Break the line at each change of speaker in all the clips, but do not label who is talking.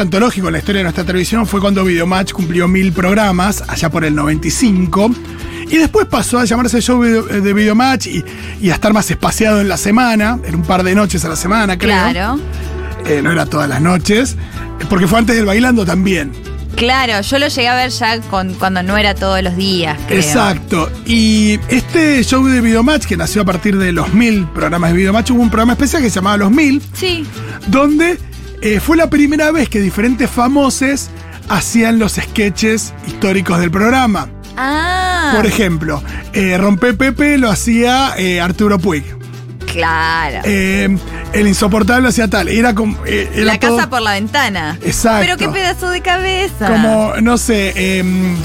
antológico en la historia de nuestra televisión fue cuando Videomatch cumplió mil programas, allá por el 95. Y después pasó a llamarse show de de Videomatch y, y a estar más espaciado en la semana, en un par de noches a la semana, creo.
Claro.
Eh, no era todas las noches, porque fue antes del bailando también.
Claro, yo lo llegué a ver ya con, cuando no era todos los días, creo.
Exacto. Y este show de Videomatch, que nació a partir de los mil programas de Videomatch, hubo un programa especial que se llamaba Los Mil,
Sí.
donde eh, fue la primera vez que diferentes famosos hacían los sketches históricos del programa.
Ah.
Por ejemplo, eh, Rompe Pepe lo hacía eh, Arturo Puig.
Claro.
Eh, el insoportable hacía tal. Era como. eh, era
la
todo
casa por la ventana.
Exacto.
Pero qué pedazo de cabeza.
Como, no sé, em,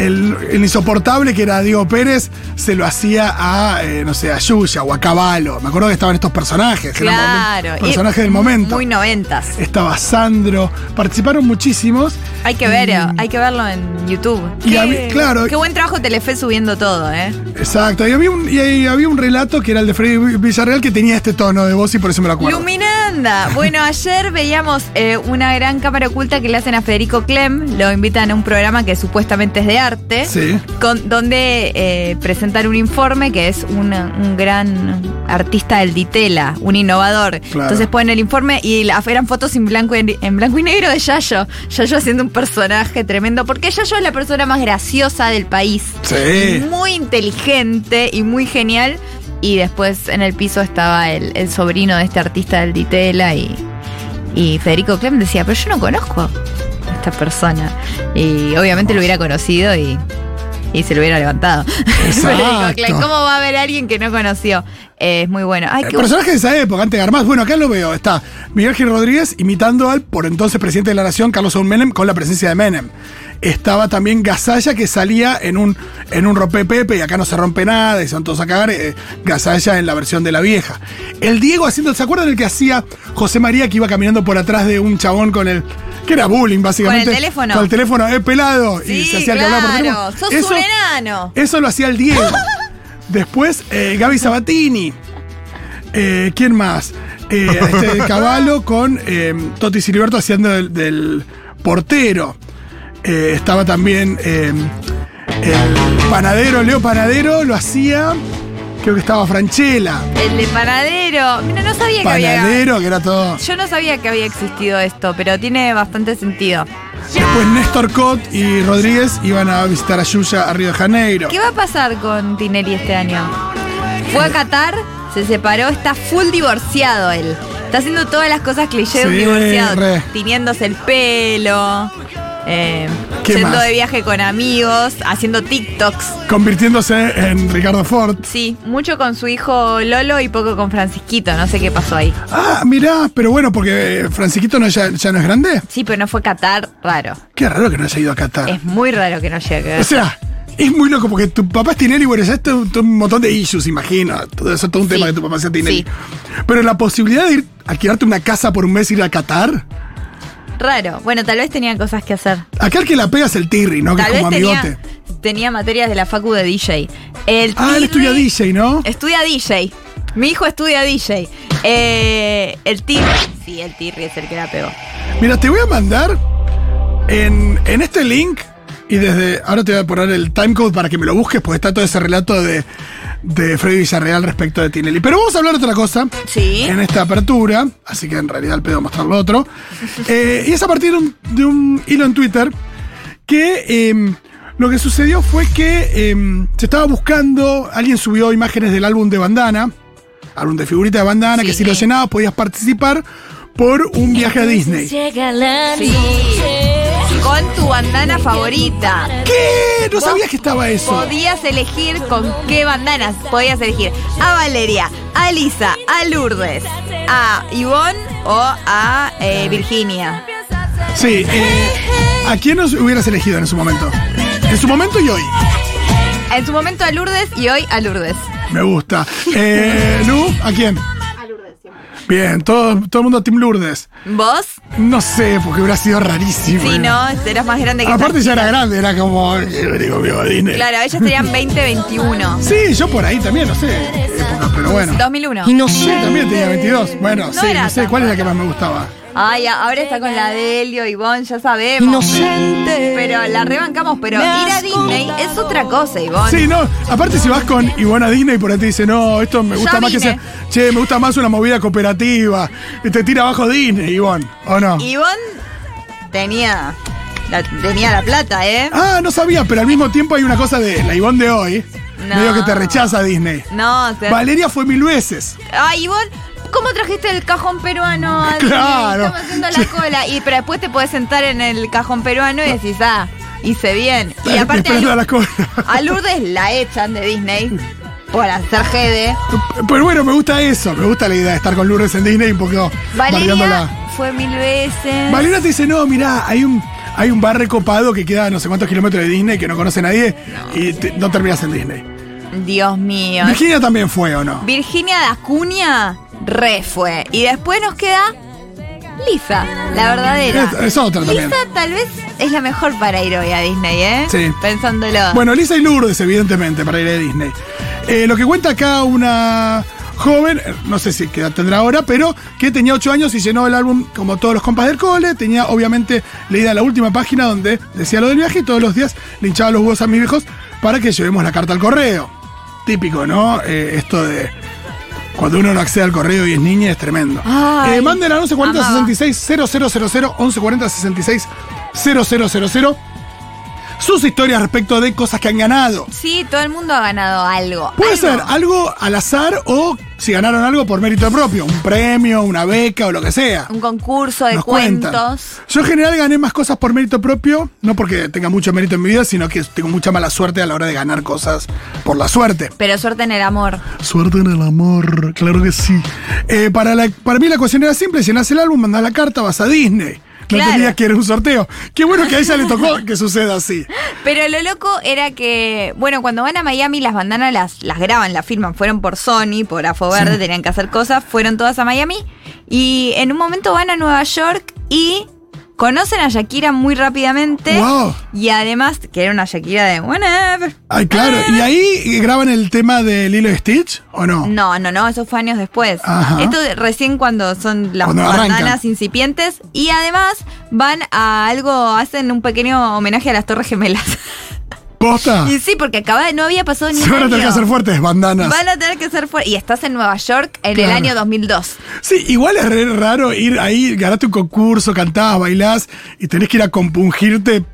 el, el insoportable que era Diego Pérez se lo hacía a, eh, no sé, a Yuya o a Caballo. Me acuerdo que estaban estos personajes.
Claro.
personajes del momento.
Muy noventas.
Estaba Sandro. Participaron muchísimos.
Hay que ver,
Y-
hay que verlo en YouTube.
Y
Qué-
había- claro.
Qué buen trabajo Telefe subiendo todo, ¿eh?
Exacto. Y había, un, y ahí había un relato que era el de Freddy Villarreal que tenía este tono de voz y por eso me lo acuerdo.
Bueno, ayer veíamos eh, una gran cámara oculta que le hacen a Federico Clem. Lo invitan a un programa que supuestamente es de arte.
Sí.
con- donde eh, presentan un informe que es un gran artista del Ditela, un innovador.
Claro.
Entonces ponen el informe y la- eran fotos en blanco, y- en blanco y negro de Yayo. Yayo haciendo un personaje tremendo, porque Yayo es la persona más graciosa del país.
Sí.
Muy inteligente y muy genial. Y después en el piso estaba el, el sobrino de este artista del Ditela y, y Federico Clem decía, pero yo no conozco a esta persona. Y obviamente lo hubiera conocido y, y se lo hubiera levantado. Federico Clem, ¿cómo va a haber alguien que no conoció? Eh, es muy bueno. Ay,
Eh,
qué
Personajes de esa época, antes de Armás. Bueno, acá lo veo. Está Miguel Gil Rodríguez imitando al por entonces presidente de la Nación, Carlos Saúl Menem, con la presencia de Menem. Estaba también Gasalla, que salía en un, en un rompe Pepe, y acá no se rompe nada, y son todos a cagar. eh, Gasalla en la versión de la vieja. El Diego haciendo, ¿se acuerdan el que hacía José María que iba caminando por atrás de un chabón con el. que era bullying, básicamente?
Con el teléfono.
Con el teléfono, eh, pelado. y
Sí,
se hacía el que hablaba por
claro.
teléfono.
Sos
Eso-
un enano.
eso lo hacía el Diego. Después, eh, Gaby Sabatini. Eh, ¿Quién más? Eh, este Caballo con eh, Toti Siliberto haciendo del, del portero. Eh, estaba también el panadero, Leo Panadero, lo hacía. Creo que estaba Franchella.
El de panadero. Mira, no sabía que había.
Panadero, que era todo.
Yo no sabía que había existido esto, pero tiene bastante sentido.
Después Néstor Cot y Rodríguez iban a visitar a Yuya a Río de Janeiro.
¿Qué va a pasar con Tinelli este año? Fue a Qatar, se separó, está full divorciado él. Está haciendo todas las cosas cliché de un
Sí,
divorciado.
re.
Tiniéndose el pelo, eh,
¿Qué
yendo
más?
de viaje con amigos, haciendo TikToks.
Convirtiéndose en Ricardo Ford.
Sí, mucho con su hijo Lolo y poco con Francisquito. No sé qué pasó ahí.
Ah, mirá, pero bueno, porque Francisquito no, ya, ya no es grande.
Sí, pero no fue Qatar, raro.
Qué raro que no haya ido a Qatar.
Es muy raro que no llegue.
O sea, es muy loco porque tu papá es Tinelli, bueno, ya es un montón de issues, imagino. Todo eso es todo un
Sí,
tema que tu papá sea Tinelli.
sí.
Pero la posibilidad de ir a quedarte una casa por un mes y ir a Qatar,
Raro. Bueno, tal vez tenía cosas que hacer.
acá el que la pega es el Tirri, ¿no? Que es
vez
como
tenía,
amigote.
tenía materias de la facu de DJ. El
Ah, él
Tirri-
estudia DJ, ¿no?
Estudia DJ. Mi hijo estudia DJ. Eh, el Tirri. Sí, el Tirri es el que la pegó.
Mira, te voy a mandar en, en este link y desde ahora te voy a poner el timecode para que me lo busques, porque está todo ese relato de, de Freddy Villarreal respecto de Tinelli. Pero vamos a hablar de otra cosa.
Sí.
En esta apertura, así que en realidad el pedo mostrar lo otro. Eh, y es a partir de un, de un hilo en Twitter que em, lo que sucedió fue que em, se estaba buscando, alguien subió imágenes del álbum de Bandana, álbum de figurita de Bandana, que
Sí.
si lo llenabas podías participar por un viaje a Disney.
Llega la
Sí. Con tu bandana favorita.
¿Qué? No sabías que estaba eso.
Podías elegir con qué bandanas. Podías elegir a Valeria, a Lisa, a Lourdes, a Ivonne o a eh, Virginia.
Sí, eh, ¿a quién nos hubieras elegido en su momento? En su momento y hoy.
En su momento a Lourdes y hoy a Lourdes.
Me gusta. Eh, Lu, ¿a quién? Bien, todo, todo el mundo Team Lourdes.
¿Vos?
No sé, porque hubiera sido rarísimo.
Sí, no, eras más grande que
Aparte ya era grande, era como... eh, Digo.
Claro, ellas tenían 20, 21.
Sí, yo por ahí también, no sé. épocas, pero bueno.
2001.
Sí, también tenía 22. Bueno,
No
sí, no sé, ¿cuál es la que más me gustaba?
Ay, ahora está con la Delio y Ivonne, ya sabemos.
Inocente.
Pero la rebancamos, pero ir a Disney es otra cosa, Ivonne.
Sí, no. Aparte, si vas con Ivona Disney por ahí te dice, no, esto me gusta
Ya
más que
vine.
sea. Che, me gusta más una movida cooperativa. Y te tira abajo Disney, Ivonne. ¿O no?
Ivonne tenía la, tenía la plata, ¿eh?
Ah, no sabía, pero al mismo tiempo hay una cosa de la Ivonne de hoy.
No.
Medio que te rechaza Disney.
No, te...
Valeria fue mil veces.
Ay, Ivonne, ¿cómo trajiste el cajón peruano?
Claro.
Estamos haciendo la cola. Y pero después te puedes sentar en el cajón peruano y decís, ah, hice bien. Y aparte a,
la
Lourdes,
cola.
a Lourdes la echan de Disney por hacer GD.
Pero bueno, me gusta eso. Me gusta la idea de estar con Lourdes en Disney un poco
Valeria fue mil veces.
Valeria te dice, no, mirá, hay un, hay un bar recopado que queda a no sé cuántos kilómetros de Disney que no conoce nadie y te- no terminas en Disney.
Dios mío.
Virginia también fue, ¿o no?
Virginia de Acuña re fue. Y después nos queda Lisa, la verdadera.
Es, es otra también.
Lisa tal vez es la mejor para ir hoy a Disney, ¿eh?
Sí.
Pensándolo.
Bueno, Lisa y Lourdes, evidentemente, para ir a Disney. Eh, lo que cuenta acá una joven, no sé si qué edad tendrá ahora, pero que tenía 8 años y llenó el álbum como todos los compas del cole. Tenía, obviamente, leída la última página donde decía lo del viaje y todos los días le hinchaba los huevos a mis viejos para que llevemos la carta al correo. Típico, ¿no? Eh, esto de. Cuando uno no accede al correo y es niña es tremendo. Eh, manden al 1140
amaba.
66 000 1140 66 000 sus historias respecto de cosas que han ganado.
Sí, todo el mundo ha ganado algo.
Puede
Algo.
ser algo al azar o si ganaron algo por mérito propio, un premio, una beca o lo que sea.
Un concurso de
Nos cuentan.
cuentos.
Yo en general gané más cosas por mérito propio, no porque tenga mucho mérito en mi vida, sino que tengo mucha mala suerte a la hora de ganar cosas por la suerte.
Pero suerte en el amor.
Suerte en el amor, claro que sí. Eh, para, la- para mí la cuestión era simple, llenas el álbum, mandás la carta, vas a Disney. No tenías que ir a un sorteo. Qué bueno que a ella le tocó que suceda así.
Pero lo loco era que, bueno, cuando van a Miami las bandanas las, las graban, las firman. Fueron por Sony, por Afo Verde, tenían que hacer cosas. Fueron todas a Miami. Y en un momento van a Nueva York y conocen a Shakira muy rápidamente.
Wow.
Y además, que era una Shakira de whenever.
Ay, claro. ¿Y ahí graban el tema de Lilo y Stitch o no?
No, no, no, eso fue años después.
Ajá.
Esto recién cuando son las
Cuando arrancan.
bandanas incipientes. Y además van a algo, hacen un pequeño homenaje a las Torres Gemelas.
¿Posta?
y sí, porque acaba, no había pasado ni
Se van a tener que hacer fuertes bandanas.
Van a tener que ser fuertes. Y estás en Nueva York en el año 2002.
Sí, igual es re raro ir ahí, ganaste un concurso, cantás, bailás y tenés que ir a compungirte.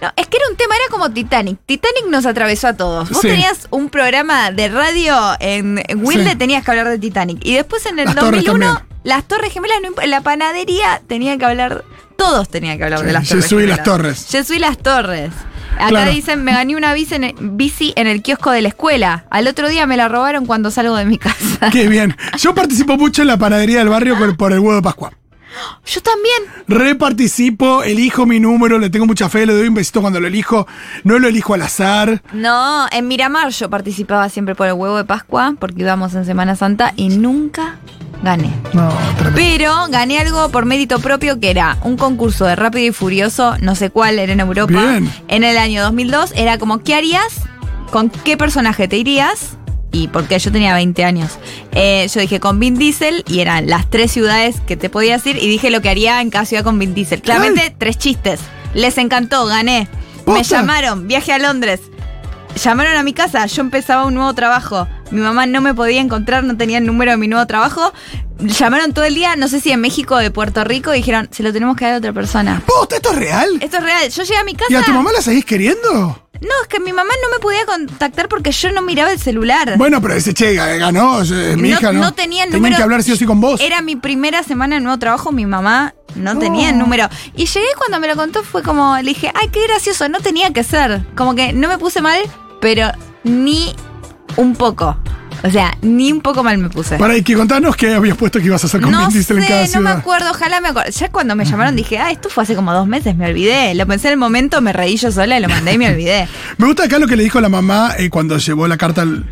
No, es que era un tema, era como Titanic. Titanic nos atravesó a todos. Vos
Sí.
tenías un programa de radio en, Wilde,
Sí.
tenías que hablar de Titanic. Y después en el
Las Torres
2001,
también.
las Torres Gemelas, la panadería tenía que hablar, todos tenían que hablar
Sí,
de las Torres
Jesús y
Gemelas.
las Torres.
Jesús y las Torres. Acá
Claro.
dicen, me gané una bici en, el, bici en el kiosco de la escuela. Al otro día me la robaron cuando salgo de mi casa.
Qué bien. Yo participo mucho en la panadería del barrio por, por el huevo de Pascua.
Yo también.
Reparticipo, elijo mi número, le tengo mucha fe, le doy un besito cuando lo elijo. No lo elijo al azar.
No, en Miramar yo participaba siempre por el huevo de Pascua, porque íbamos en Semana Santa y nunca gané.
No.
Pero gané algo por mérito propio que era un concurso de Rápido y Furioso, no sé cuál, era en Europa.
Bien.
En el año 2002 era como, ¿qué harías? ¿Con qué personaje te irías? Y porque yo tenía 20 años. Eh, yo dije con Vin Diesel y eran las tres ciudades que te podías ir y dije lo que haría en cada ciudad con Vin Diesel. Claramente, tres chistes. Les encantó, gané. Me llamaron, viaje a Londres. Llamaron a mi casa, yo empezaba un nuevo trabajo. Mi mamá no me podía encontrar, no tenía el número de mi nuevo trabajo. Llamaron todo el día, no sé si en México o de Puerto Rico, y dijeron, se lo tenemos que dar a otra persona.
¿Posta, esto es real?
Esto es real. Yo llegué a mi casa.
¿Y a tu mamá la seguís queriendo?
No, es que mi mamá no me podía contactar porque yo no miraba el celular.
Bueno, pero ese che, ganó, es mi hija, ¿no?
no tenía el
Tenían
número.
que hablar sí o sí con vos.
Era mi primera semana en nuevo trabajo, mi mamá no
Oh.
tenía el número. Y llegué cuando me lo contó, fue como, le dije, ay, qué gracioso, no tenía que ser. Como que no me puse mal, pero ni un poco. O sea, ni un poco mal me puse.
Para, y que contanos qué habías puesto que ibas a hacer con
No sé,
en cada
no me
ciudad.
acuerdo, ojalá me acuerdo. Ya cuando me llamaron dije, ah, esto fue hace como dos meses, me olvidé. Lo pensé en el momento, me reí yo sola, lo mandé y me olvidé.
Me gusta acá lo que le dijo la mamá eh, cuando llevó la carta al,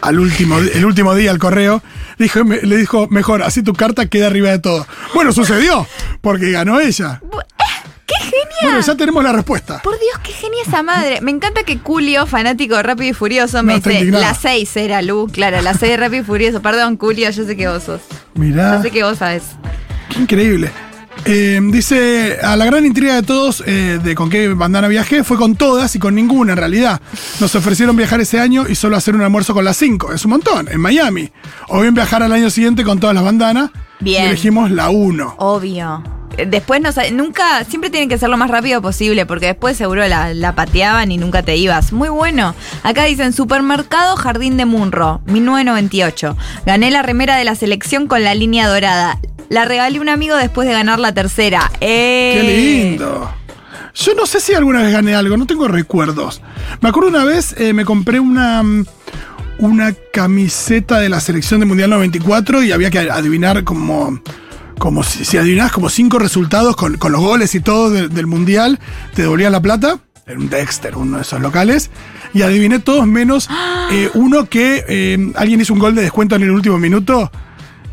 al último, el último día al correo. Dijo, me- le dijo, mejor, así tu carta queda arriba de todo. Bueno, sucedió, porque ganó ella.
Eh, ¡Qué genial!
Bueno, ya tenemos la respuesta.
Por Dios, qué genia esa madre. Me encanta que Julio, fanático de Rápido y Furioso, me
No,
dice, la 6 era Lu, claro, la 6 de Rápido y Furioso. Perdón, Julio, yo sé que vos sos.
Mirá,
Yo sé que vos sabes.
qué increíble. Eh, dice, a la gran intriga de todos eh, de con qué bandana viajé, fue con todas y con ninguna en realidad. Nos ofrecieron viajar ese año y solo hacer un almuerzo con las cinco. Es un montón, en Miami. O bien viajar al año siguiente con todas las bandanas.
Bien.
Y elegimos la uno.
Obvio. Después no nunca, siempre tienen que ser lo más rápido posible, porque después seguro la, la pateaban y nunca te ibas. Muy bueno. Acá dicen Supermercado Jardín de Munro, 1998. Gané la remera de la selección con la línea dorada. La regalé a un amigo después de ganar la tercera. ¡Eh!
¡Qué lindo! Yo no sé si alguna vez gané algo, no tengo recuerdos. Me acuerdo una vez, eh, me compré una, mm, una camiseta de la selección de Mundial 94 y había que adivinar como, como si, si adivinabas como cinco resultados con, con los goles y todo de- del Mundial, te devolvían la plata. Era un Dexter, uno de esos locales. Y adiviné todos menos eh, uno que eh, alguien hizo un gol de descuento en el último minuto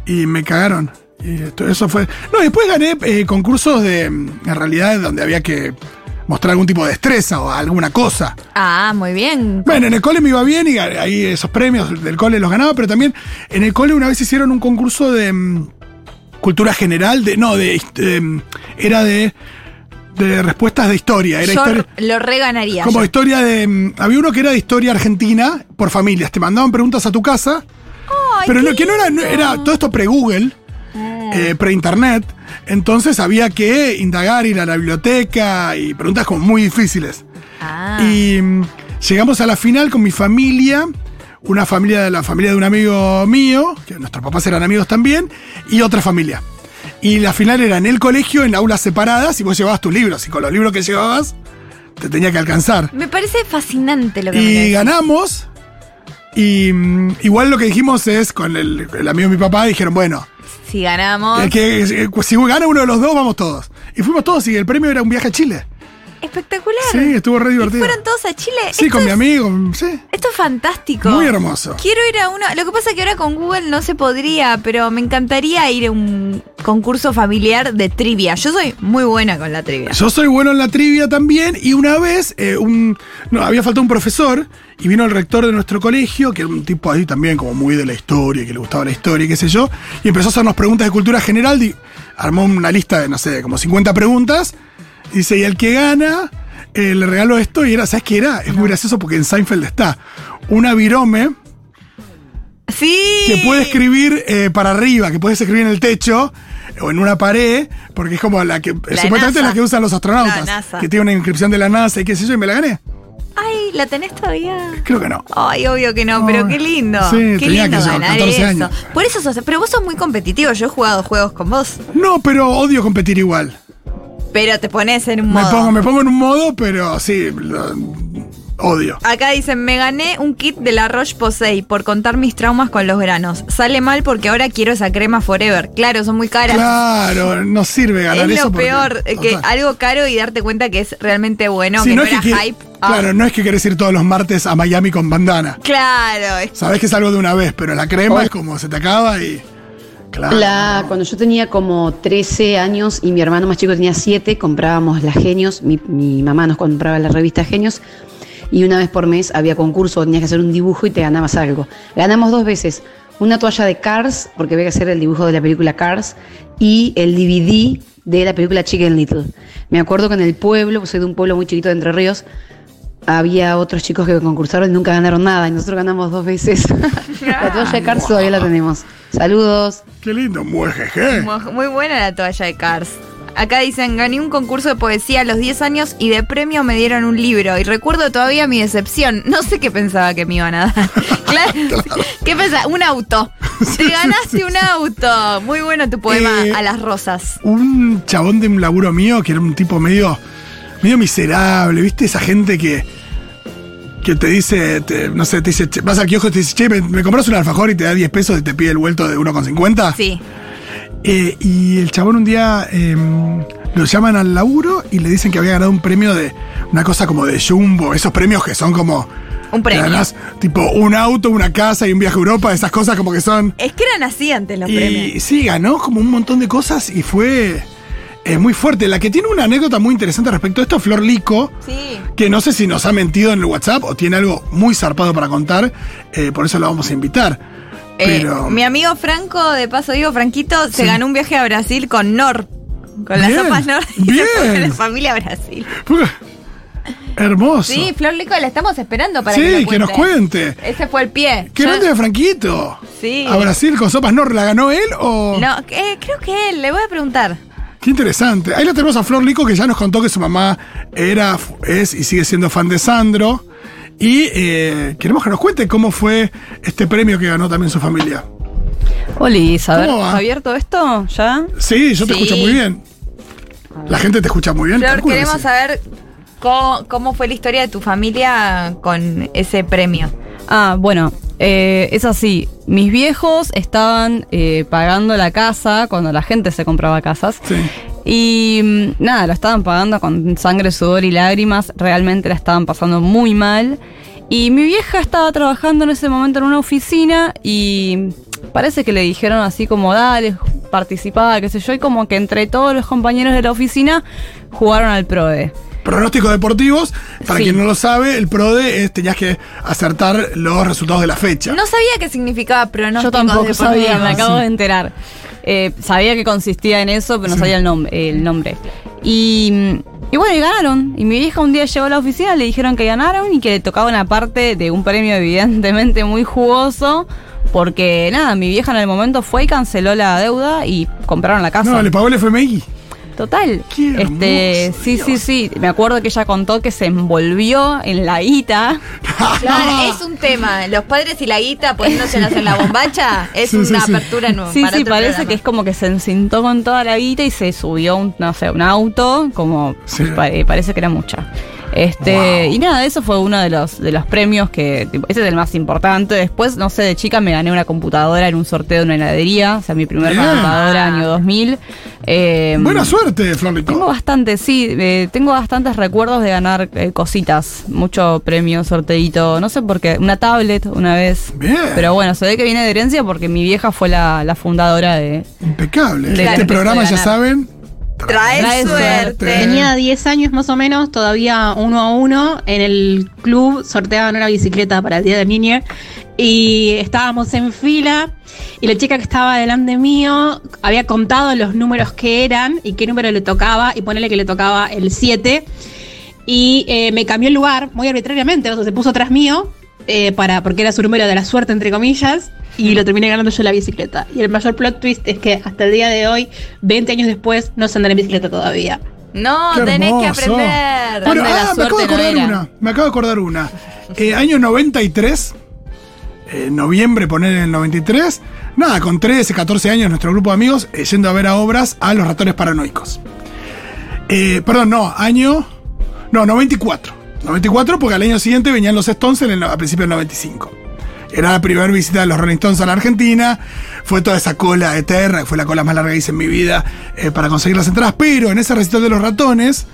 y me cagaron. Y esto- eso fue. No, después gané eh, concursos de. En realidad, donde había que mostrar algún tipo de destreza o alguna cosa.
Ah, muy bien.
Bueno, en el cole me iba bien y ahí esos premios del cole los ganaba, pero también en el cole una vez hicieron un concurso de mm, cultura general, de. No, de. era de. de respuestas de historia. Era
Yo
historia.
lo reganaría.
Como
yo.
historia de. mm, Había uno que era de historia argentina por familias. Te mandaban preguntas a tu casa.
Ay,
pero no, que no era, no era todo esto pre-Google, eh, pre-internet. Entonces había que indagar, ir a la biblioteca y preguntas como muy difíciles.
Ah.
Y mm, llegamos a la final con mi familia, una familia de la familia de un amigo mío, que nuestros papás eran amigos también, y otra familia. Y la final era en el colegio, en aulas separadas, y vos llevabas tus libros, y con los libros que llevabas, te tenía que alcanzar.
Me parece fascinante lo que
Y ganamos. Y mm, igual lo que dijimos es, con el, el amigo de mi papá, dijeron, bueno,
Si ganamos.
que, eh, si gana uno de los dos, vamos todos. Y fuimos todos y el premio era un viaje a Chile.
Espectacular.
Sí, estuvo re
¿Y
divertido.
fueron todos a Chile?
Sí,
Esto
con mi amigo, sí.
Esto es fantástico.
Muy hermoso.
Quiero ir a uno. Lo que pasa es que ahora con Google no se podría, pero me encantaría ir a un concurso familiar de trivia. Yo soy muy buena con la trivia.
Yo soy bueno en la trivia también y una vez eh, un, no, había faltado un profesor y vino el rector de nuestro colegio, que era un tipo ahí también como muy de la historia, que le gustaba la historia y qué sé yo, y empezó a hacernos preguntas de cultura general, di- armó una lista de, no sé, como 50 preguntas, y dice, y el que gana, eh, le regalo esto, y era, ¿sabes qué era? Es muy gracioso porque en Seinfeld está una virome
Sí.
que puede escribir eh, para arriba, que puedes escribir en el techo o en una pared, porque es como la que supuestamente es la que usan los astronautas, que tiene una inscripción de la NASA y qué sé yo, y me la gané.
Ay, ¿la tenés todavía?
Creo que no.
Ay, obvio que no, pero qué lindo.
sí,
qué
tenía
lindo
que
ganar
14
eso.
años.
Por eso sos, pero vos sos muy competitivo. Yo he jugado juegos con vos,
No, pero odio competir igual.
Pero te pones en un
Me
modo.
pongo, me pongo en un modo, pero sí, lo- odio.
Acá dicen, me gané un kit de la Roche-Posay por contar mis traumas con los granos. Sale mal porque ahora quiero esa crema Forever. Claro, son muy caras.
Claro, no sirve ganar
es
eso.
lo
porque-
peor, eh, que
Total.
algo caro y darte cuenta que es realmente bueno,
Sí,
que no,
es
era
que,
hype. Ah,
Claro, no es que querés ir todos los martes a Miami con bandana.
Claro,
Sabés que es algo de una vez, pero la crema es como se te acaba y.
La, cuando yo tenía como 13 años y mi hermano más chico tenía 7, comprábamos las Genios. Mi, mi mamá nos compraba la revista Genios. Y una vez por mes había concurso, tenías que hacer un dibujo y te ganabas algo. Ganamos dos veces. Una toalla de Cars, porque había que hacer el dibujo de la película Cars, y el DVD de la película Chicken Little. Me acuerdo que en el pueblo, pues soy de un pueblo muy chiquito de Entre Ríos, había otros chicos que concursaron y nunca ganaron nada. Y nosotros ganamos dos veces. la toalla de Cars todavía la tenemos. Saludos.
Qué lindo, muy jeje.
Muy, muy buena la toalla de Cars. Acá dicen, gané un concurso de poesía a los 10 años y de premio me dieron un libro. Y recuerdo todavía mi decepción. No sé qué pensaba que me iban a dar. claro. ¿Qué pensaba? Un auto. Te ganaste un auto. Muy bueno tu poema
Eh,
a las rosas.
un chabón de un laburo mío que era un tipo medio, medio miserable, ¿viste? Esa gente que, que te dice, te- no sé, te dice, che, vas al kiosco y te dice, che, ¿me, me compras un alfajor y te da 10 pesos y te pide el vuelto de 1,50?
Sí.
Eh, y el chabón un día eh, lo llaman al laburo y le dicen que había ganado un premio de una cosa como de Jumbo, esos premios que son como...
Un premio.
ganás, tipo un auto, una casa y un viaje a Europa, esas cosas como que son...
Es que eran así antes los
Y
premios.
sí, ganó como un montón de cosas y fue eh, muy fuerte. La que tiene una anécdota muy interesante respecto a esto es Flor Lico,
Sí.
que no sé si nos ha mentido en el WhatsApp o tiene algo muy zarpado para contar, eh, por eso la vamos a invitar.
Eh,
Pero
mi amigo Franco, de paso digo, Franquito, se ganó un viaje a Brasil con Nor. Con las sopas no.
bien.
la familia Brasil.
Hermoso.
Sí, Flor Lico, la estamos esperando para que,
Sí, que nos cuente.
Ese fue el pie.
Qué
Yo-
grande de Franquito.
Sí.
A Brasil con sopas no, ¿la ganó él o...?
No, eh, creo que él, le voy a preguntar.
Qué interesante. Ahí la tenemos a Flor Lico que ya nos contó que su mamá era, es y sigue siendo fan de Sandro. Y eh, queremos que nos cuente cómo fue este premio que ganó también su familia.
Oli, a ver,
¿Cómo va?
¿abierto esto ya?
Sí, yo te
Sí.
escucho muy bien. La gente te escucha muy bien.
Flor,
que
queremos
sí.
saber cómo, cómo fue la historia de tu familia con ese premio.
Ah, bueno, eh, es así. Mis viejos estaban eh, pagando la casa cuando la gente se compraba casas.
Sí.
Y mm, nada, lo estaban pagando con sangre, sudor y lágrimas. Realmente la estaban pasando muy mal. Y mi vieja estaba trabajando en ese momento en una oficina y parece que le dijeron así como, dale, participá, qué sé yo. Y como que entre todos los compañeros de la oficina jugaron al PRODE.
Pronósticos deportivos, para
Sí.
quien no lo sabe, el PRODE es, tenías que acertar los resultados de la fecha.
No sabía qué significaba pronósticos
Yo tampoco
deportivos.
sabía, me acabo de enterar. Eh, sabía que consistía en eso, pero no
Sí.
sabía el, nom- el nombre. Y, y bueno, y ganaron. Y mi vieja un día llegó a la oficina, le dijeron que ganaron y que le tocaba una parte de un premio evidentemente muy jugoso. Porque nada, mi vieja en el momento fue y canceló la deuda y compraron la casa.
No, le pagó el FMI.
Total.
Qué
este, sí, sí, sí. Me acuerdo que ella contó que se envolvió en la guita.
Claro, es un tema. Los padres y la guita poniéndose en la bombacha es
Sí,
una
sí.
apertura nueva.
Sí,
para
sí,
otro
parece
programa.
que es como que se encintó con toda la guita y se subió un, no sé, un auto, como
Sí.
eh, parece que era mucha. Este,
Wow.
y nada, eso fue uno de los de los premios que tipo, ese es el más importante. Después, no sé, de chica me gané una computadora en un sorteo de una heladería, o sea, mi primer
Bien.
computadora año 2000. Eh,
Buena suerte, Flor Lico.
Tengo bastante, sí, eh, tengo bastantes recuerdos de ganar eh, cositas, mucho premio, sorteito, no sé por qué, una tablet una vez.
Bien.
Pero bueno, se ve que viene de herencia porque mi vieja fue la, la fundadora de...
Impecable.
De-
este programa, ya saben.
Trae,
Trae
suerte.
suerte.
Tenía 10 años más o menos, todavía uno a uno. En el club sorteaban una bicicleta para el Día del Niño. Y estábamos en fila. Y la chica que estaba delante mío había contado los números que eran y qué número le tocaba. Y ponele que le tocaba el 7. Y eh, me cambió el lugar muy arbitrariamente. O sea, se puso atrás mío. eh, para, porque era su número de la suerte, entre comillas. Y lo terminé ganando yo la bicicleta. Y el mayor plot twist es que hasta el día de hoy, 20 años después, no sé andar en bicicleta todavía.
No, tenés que aprender.
Bueno, ah, me acabo de acordar
no
una. Me acabo de acordar una. Eh, año 93, eh, noviembre, poner en el 93. Nada, con 13, 14 años, nuestro grupo de amigos eh, yendo a ver a obras a los ratones paranoicos. Eh, perdón, no, año. No, 94. 94, porque al año siguiente venían los Stones en el- a principios del 95. Era la primera visita de los Rolling Stones a la Argentina. Fue toda esa cola eterna, fue la cola más larga que hice en mi vida eh, para conseguir las entradas. Pero en ese recital de los ratones,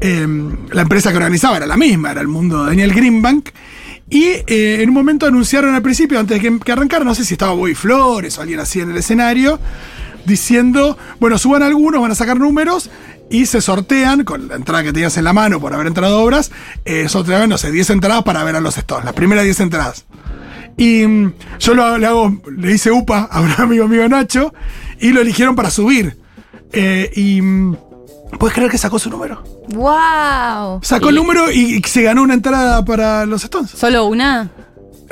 eh, la empresa que organizaba era la misma, era el mundo de Daniel Greenbank. Y eh, en un momento anunciaron al principio, antes de que, que arrancara, no sé si estaba Boy Flores o alguien así en el escenario, diciendo, bueno, suban algunos, van a sacar números y se sortean, con la entrada que tenías en la mano por haber entrado a obras, eh, sorteaban, no sé, 10 entradas para ver a los Stones, las primeras 10 entradas. Y mm, yo lo, le hago, le hice UPA a un amigo mío Nacho y lo eligieron para subir. Eh, y mm, ¿puedes creer que sacó su número?
Wow.
Sacó el número y, y se ganó una entrada para los Stones.
¿Solo una?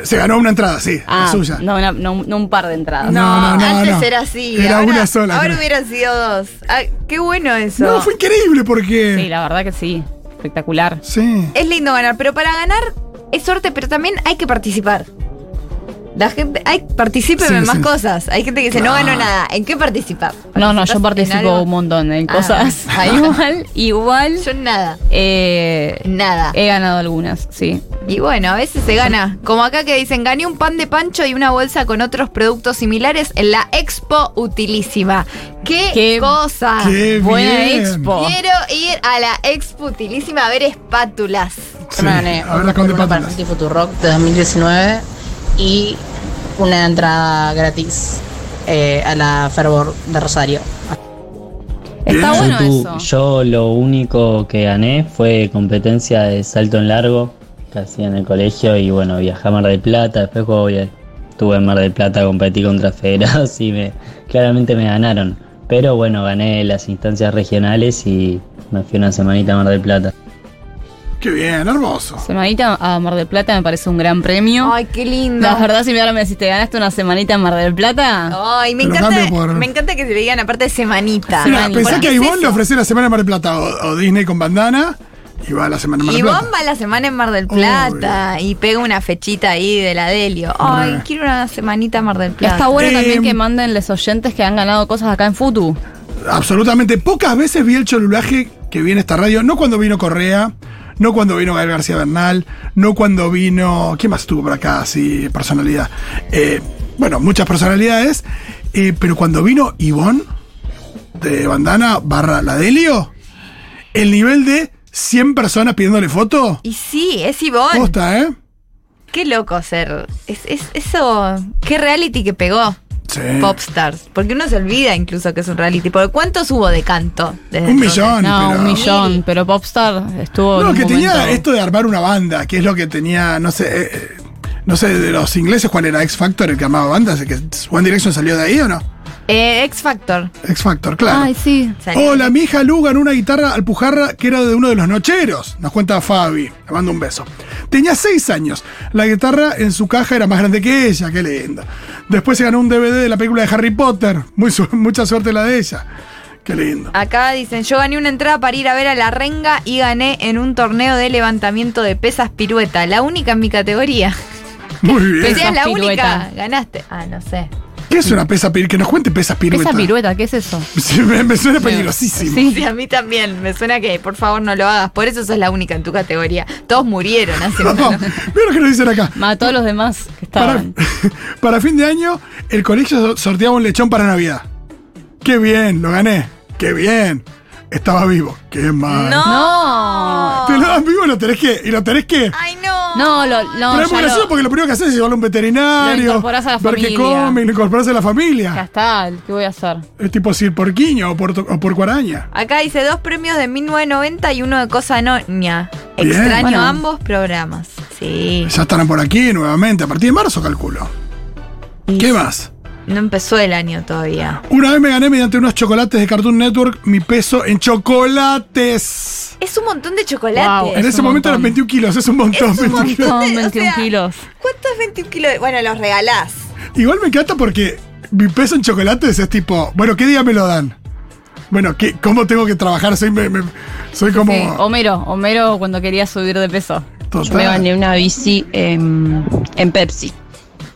Se ganó una entrada, sí, la
Ah,
suya.
no, una- no, no un par de entradas.
No, no, no,
antes
no.
era así.
Era
ahora,
una sola,
Ahora
creo.
hubieran sido dos. Ah, qué bueno eso.
No, fue increíble porque.
Sí, la verdad que sí. Espectacular.
Sí.
Es lindo ganar, pero para ganar es suerte, pero también hay que participar. La gente, hay, participen
Sí,
en más cosas. Hay gente que dice, no ganó nada. ¿En qué participar?
No, no, yo
¿Participas en
participo un montón en
Ah.
cosas. igual, igual.
Yo nada.
eh,
Nada.
he ganado algunas, sí.
Y bueno, a veces se gana. Como acá que dicen, gané un pan de pancho y una bolsa con otros productos similares en la Expo Utilísima. ¡Qué,
Qué-
cosa!
Qué
Buena
bien.
expo.
Quiero ir a la Expo Utilísima a ver espátulas.
Sí, a ver la Conde
una para
Pátulas.
City Futurock de 2019 y una entrada gratis eh, a la Fervor de Rosario.
Está bueno
Tú-
eso.
Yo lo único que gané fue competencia de salto en largo que hacía en el colegio y bueno, viajé a Mar del Plata, después juego, estuve en Mar del Plata, competí contra federados y me, claramente me ganaron. Pero bueno, gané las instancias regionales y me fui una semanita a Mar del Plata.
Qué bien, hermoso.
Semanita a Mar del Plata me parece un gran premio.
Ay, qué lindo.
La verdad, si me ahora me decís, ¿te ganaste una semanita en Mar del Plata?
Ay, me
Te
encanta,
por-
me encanta que se le digan aparte de semanita.
Pensá
Porque
que a
es
Ivonne le ofrecí la semana en Mar del Plata o, o Disney con bandana y va a la semana en Mar del
Ivonne
Plata.
va a la semana en Mar del Plata y pega una fechita ahí de la Delio. Ay,
Re.
quiero una semanita en Mar del
Y
Plata.
está bueno
Eh,
también que manden los oyentes que han ganado cosas acá en Futu.
Absolutamente. Pocas veces vi el cholulaje que viene esta radio. No cuando vino Correa, no cuando vino Gael García Bernal, no cuando vino. ¿Quién más estuvo por acá? Así, personalidad. Eh, bueno, muchas personalidades. eh, pero cuando vino Ivonne de Bandana barra la Delio, el nivel de 100 personas pidiéndole foto.
Y sí, es Ivonne.
Posta, ¿eh?
Qué loco ser. Es, es- eso. Qué reality que pegó.
Sí.
Popstars. Porque uno se olvida incluso que es un reality. Porque ¿cuántos hubo de canto? desde
Un
entonces?
millón.
No,
pero-
un millón, pero Popstar estuvo. en
No,
un
que tenía
momento-
esto de armar una banda, que es lo que tenía, no sé, eh, eh, no sé, de los ingleses, ¿cuál era X Factor el que armaba bandas? ¿El que One Direction salió de ahí o no?
Eh, X Factor.
X Factor, claro.
Ay, sí.
Salió.
Hola, mi hija Lu ganó una guitarra alpujarra que era de uno de los nocheros. Nos cuenta Fabi. Le mando un beso. Tenía seis años. La guitarra en su caja era más grande que ella. Qué lindo. Después se ganó un DVD de la película de Harry Potter. Muy su- mucha suerte la de ella. Qué lindo.
Acá dicen, yo gané una entrada para ir a ver a la renga y gané en un torneo de levantamiento de pesas pirueta, la única en mi categoría.
Muy bien.
Si eras la
pirueta.
única, ganaste. Ah, no sé.
¿Qué es una pesa pirueta? Que nos cuente pesas pirueta.
Esa pirueta, ¿qué es eso?
Sí, me, me suena peligrosísimo.
Sí.
Sí, a mí también. Me suena que por favor no lo hagas. Por eso sos la única en tu categoría. Todos murieron hace
No,
uno.
mira lo que nos dicen acá.
Mató a los demás que estaban.
para fin de año, el colegio so- sorteaba un lechón para Navidad. Qué bien, lo gané. Qué bien. Estaba vivo. Qué mal.
¡No!
Te lo dan vivo y lo tenés que. Y lo tenés que.
¡Ay, no!
No, lo, no,
Pero es muy
ya
gracioso
lo-
porque lo primero que haces es llevarlo a un veterinario.
Lo incorporás a la
ver qué
familia.
come, lo incorporás a la
ya
familia.
está, ¿qué voy a hacer?
Es tipo o por, o por Cuaraña.
Acá dice dos premios de 1990 y uno de Cosa Noña.
Bien.
Extraño
Bueno.
ambos programas. Sí.
Ya estarán por aquí nuevamente, a partir de marzo, calculo. ¿Qué más?
No empezó el año todavía.
Una vez me gané mediante unos chocolates de Cartoon Network mi peso en chocolates.
Es un montón de chocolate.
Wow,
En
Es
ese momento eran
montón.
21 kilos, es un montón.
Es un
21 kilos.
Son
O
21
sea,
kilos.
¿Cuánto es 21 kilos? Bueno, los regalás.
Igual me encanta porque mi peso en chocolates es tipo, bueno, ¿qué día me lo dan? Bueno, ¿qué, ¿cómo tengo que trabajar? Soy, me- me- soy como.
Sí, Homero, Homero cuando quería subir de peso.
total.
Me gané una bici en, en Pepsi.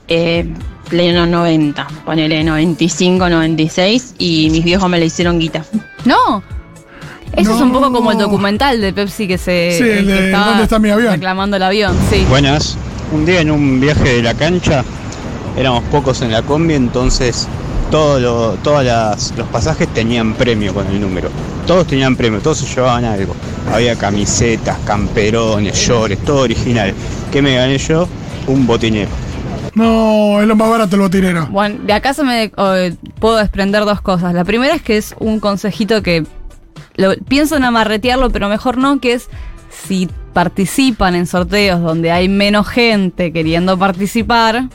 Eh, pleno 90, ponele 95, 96 y mis viejos me la hicieron guita.
No. Eso es un poco como el documental de Pepsi que se.
Sí, el
que
de
estaba
¿Dónde está mi avión?
Reclamando el avión, sí.
Buenas. Un día en un viaje de la cancha, éramos pocos en la combi, entonces todos lo- todas las- los pasajes tenían premio con el número. Todos tenían premio, todos se llevaban algo. Había camisetas, camperones, shorts, todo original. ¿Qué me gané yo? Un botinero.
No, es lo más barato el botinero.
Bueno, de acá se me eh, puedo desprender dos cosas. La primera es que es un consejito que lo, pienso en amarretearlo, pero mejor no, que es si participan en sorteos donde hay menos gente queriendo participar,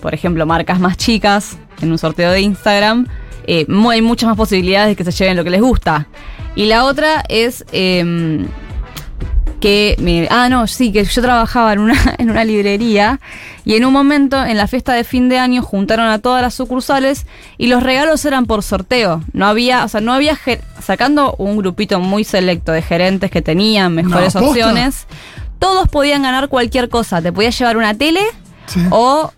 por ejemplo, marcas más chicas en un sorteo de Instagram, eh, hay muchas más posibilidades de que se lleven lo que les gusta. Y la otra es em, que me- ah no sí que yo trabajaba en una en una librería y en un momento en la fiesta de fin de año juntaron a todas las sucursales y los regalos eran por sorteo no había o sea no había sacando un grupito muy selecto de gerentes que tenían mejores opciones todos podían ganar cualquier cosa te podías llevar una tele
Sí.
o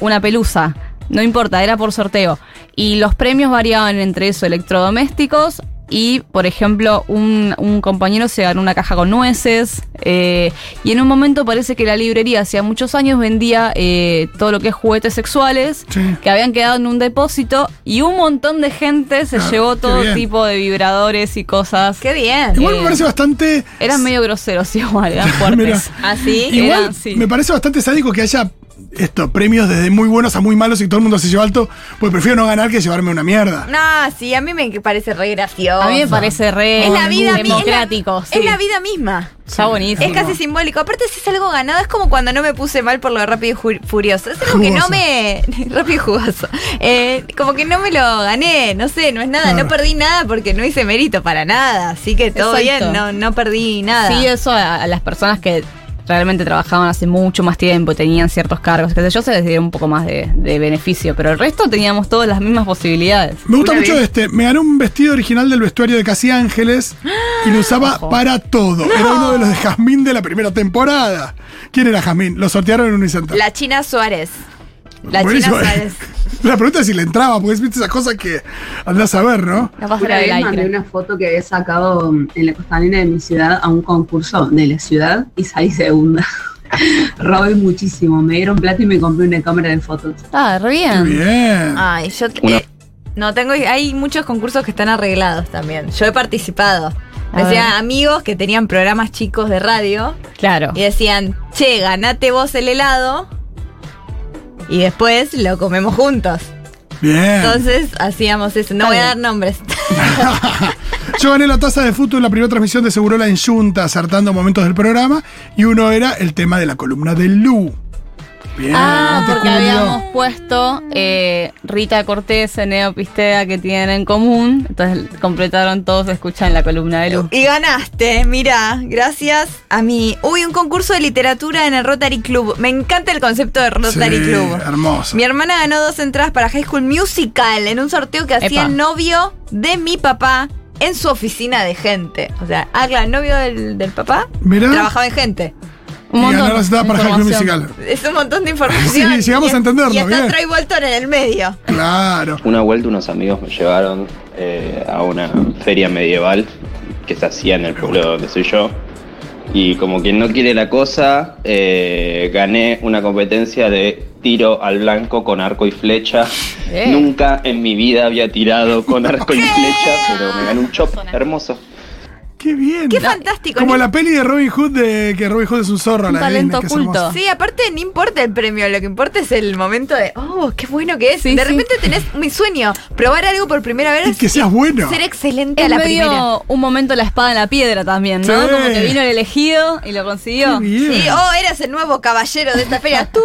una pelusa. No importa, era por sorteo. Y los premios variaban entre eso, electrodomésticos y, por ejemplo, un, un compañero se ganó una caja con nueces. eh, y en un momento parece que la librería, hacía muchos años, vendía eh, todo lo que es juguetes sexuales
Sí.
que habían quedado en un depósito y un montón de gente se
Ah,
llevó todo
bien.
tipo de vibradores y cosas.
¡Qué bien!
Igual me
eh,
parece bastante.
Eran medio groseros igual, eran
Mira.
fuertes.
¿Así?
Igual
eran, sí.
me parece bastante sádico que haya esto, premios desde muy buenos a muy malos y todo el mundo se lleva alto, pues prefiero no ganar que llevarme una mierda.
No, sí, a mí me parece re gracioso.
A mí me parece re
Es la vida
democrático.
Es la, es la vida misma.
Está buenísimo.
Es casi simbólico. Aparte, si es algo ganado, es como cuando no me puse mal por lo de rápido y furioso. Es algo que no me. rápido y jugoso. Eh, como que no me lo gané. No sé, no es nada.
Claro.
No perdí nada porque no hice mérito para nada. Así que todo
Exacto.
bien. No, no perdí nada.
Sí, eso a, a las personas que realmente trabajaban hace mucho más tiempo, tenían ciertos cargos, qué sé yo, se les dio un poco más de, de beneficio, pero el resto teníamos todas las mismas posibilidades.
Me gusta
Una
mucho
vez-
este. Me gané un vestido original del vestuario de Casi Ángeles y lo usaba
Ojo.
para todo. Era uno de los de Jazmín de la primera temporada. ¿Quién era Jazmín? Lo sortearon en Unicenter.
La China Suárez. La
Buenísimo.
China Suárez.
La pregunta es si le entraba, porque es viste esas cosas que andás a ver, ¿no?
Capaz
Una
fuera del
vez mandé una foto que había sacado mm, en la costanera de mi ciudad a un concurso de la ciudad y salí segunda. Robé muchísimo, me dieron plata y me compré una cámara de fotos.
Ah, re
Qué
bien.
bien.
Ay, yo. eh, no, tengo. Hay muchos concursos que están arreglados también. Yo he participado.
A
Decía
ver.
amigos que tenían programas chicos de radio
Claro.
y decían, che, ganate vos el helado y después lo comemos juntos.
Bien.
Entonces hacíamos eso. No
Está
voy a dar nombres.
Yo gané la taza de fútbol en la primera transmisión de Segurola en Junta, acertando momentos del programa, y uno era el tema de la columna de Lu. Bien.
Ah,
no te
porque habíamos puesto eh, Rita Cortés, Eneo Pistea que tienen en común. Entonces completaron todos, escuchan la columna de Lu.
Y ganaste, mira, gracias a mí. Uy, un concurso de literatura en el Rotary Club. Me encanta el concepto de Rotary
Sí,
Club.
Hermoso.
Mi hermana ganó dos entradas para High School Musical en un sorteo que hacía el novio de mi papá en su oficina de gente. O sea, ah, claro, el novio del, del papá
Mirá.
trabajaba en gente.
Un
y la para High School. Musical.
Es un montón de información.
Sí, llegamos
Y-
a entenderlo,
Y está. Troy Bolton en el medio.
Claro.
Una vuelta unos amigos me llevaron eh, a una feria medieval que se hacía en el pueblo donde soy yo. Y como quien no quiere la cosa, eh, gané una competencia de tiro al blanco con arco y flecha.
Eh.
Nunca en mi vida había tirado con arco y flecha, pero me gané un chop hermoso.
Qué bien.
Qué fantástico.
Como
Ni-
la peli de Robin Hood, de que Robin Hood es un zorro.
Un
la
talento
Disney,
oculto.
Sí, aparte no importa el premio, lo que importa es el momento de, oh, qué bueno que es.
Sí,
de
sí.
repente tenés mi sueño, probar algo por primera vez
Y que seas bueno.
ser excelente a la
medio
primera.
un momento la espada en la piedra también, ¿no?
Sí.
Como que vino el elegido y lo consiguió.
Qué bien.
Sí, oh, eras el nuevo caballero de esta feria.